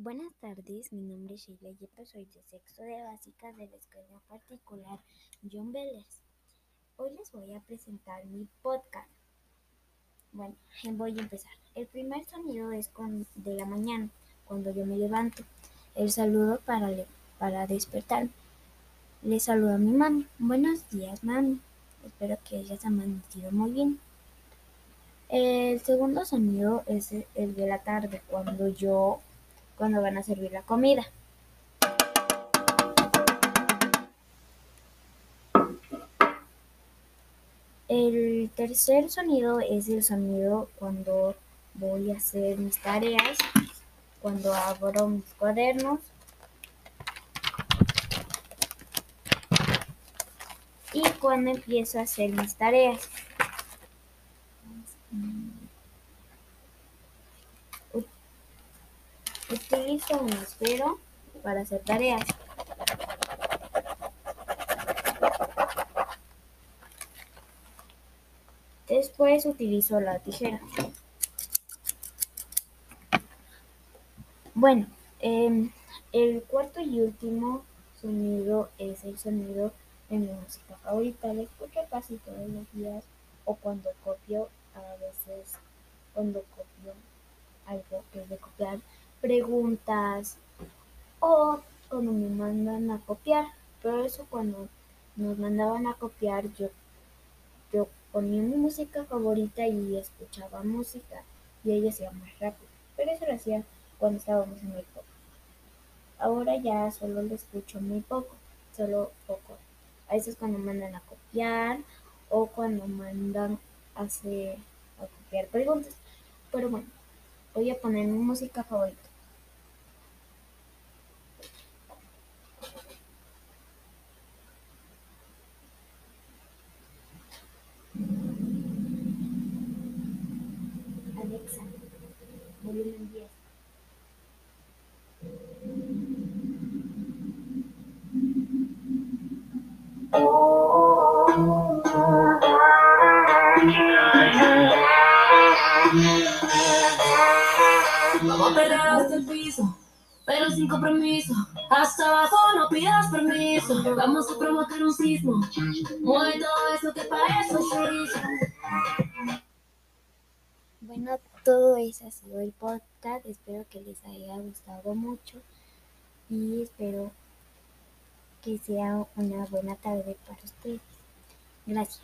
Buenas tardes, mi nombre es Sheila Yepa, soy de sexto de básica de la escuela particular John Vélez. Hoy les voy a presentar mi podcast. Bueno, voy a empezar. El primer sonido es de la mañana, cuando yo me levanto. El saludo para, para despertar. Le saludo a mi mami. Buenos días, mami. Espero que ella se ha amanecido muy bien. El segundo sonido es el de la tarde, cuando yo cuando van a servir la comida. El tercer sonido es el sonido cuando voy a hacer mis tareas, cuando abro mis cuadernos y cuando empiezo a hacer mis tareas. Utilizo un esfero para hacer tareas. Después utilizo la tijera. Bueno, em, el cuarto y último sonido es el sonido de mi música favorita. La escucho casi todos los días o cuando copio, a veces cuando copio algo que es de copiar preguntas o cuando me mandan a copiar. Pero eso cuando nos mandaban a copiar yo, yo ponía mi música favorita y escuchaba música y ella hacía más rápido. Pero eso lo hacía cuando estábamos en el. Ahora ya solo lo escucho muy poco, solo poco. A veces cuando mandan a copiar o cuando mandan a, hacer, a copiar preguntas. Pero bueno, voy a poner mi música favorita. Alexa, volumen 10. Vamos a perder hasta el piso, pero sin compromiso. Hasta abajo no pidas permiso. Vamos a provocar un sismo. Mueve todo eso que parece un chorizo. Todo eso ha sido el podcast. Espero que les haya gustado mucho y espero que sea una buena tarde para ustedes. Gracias.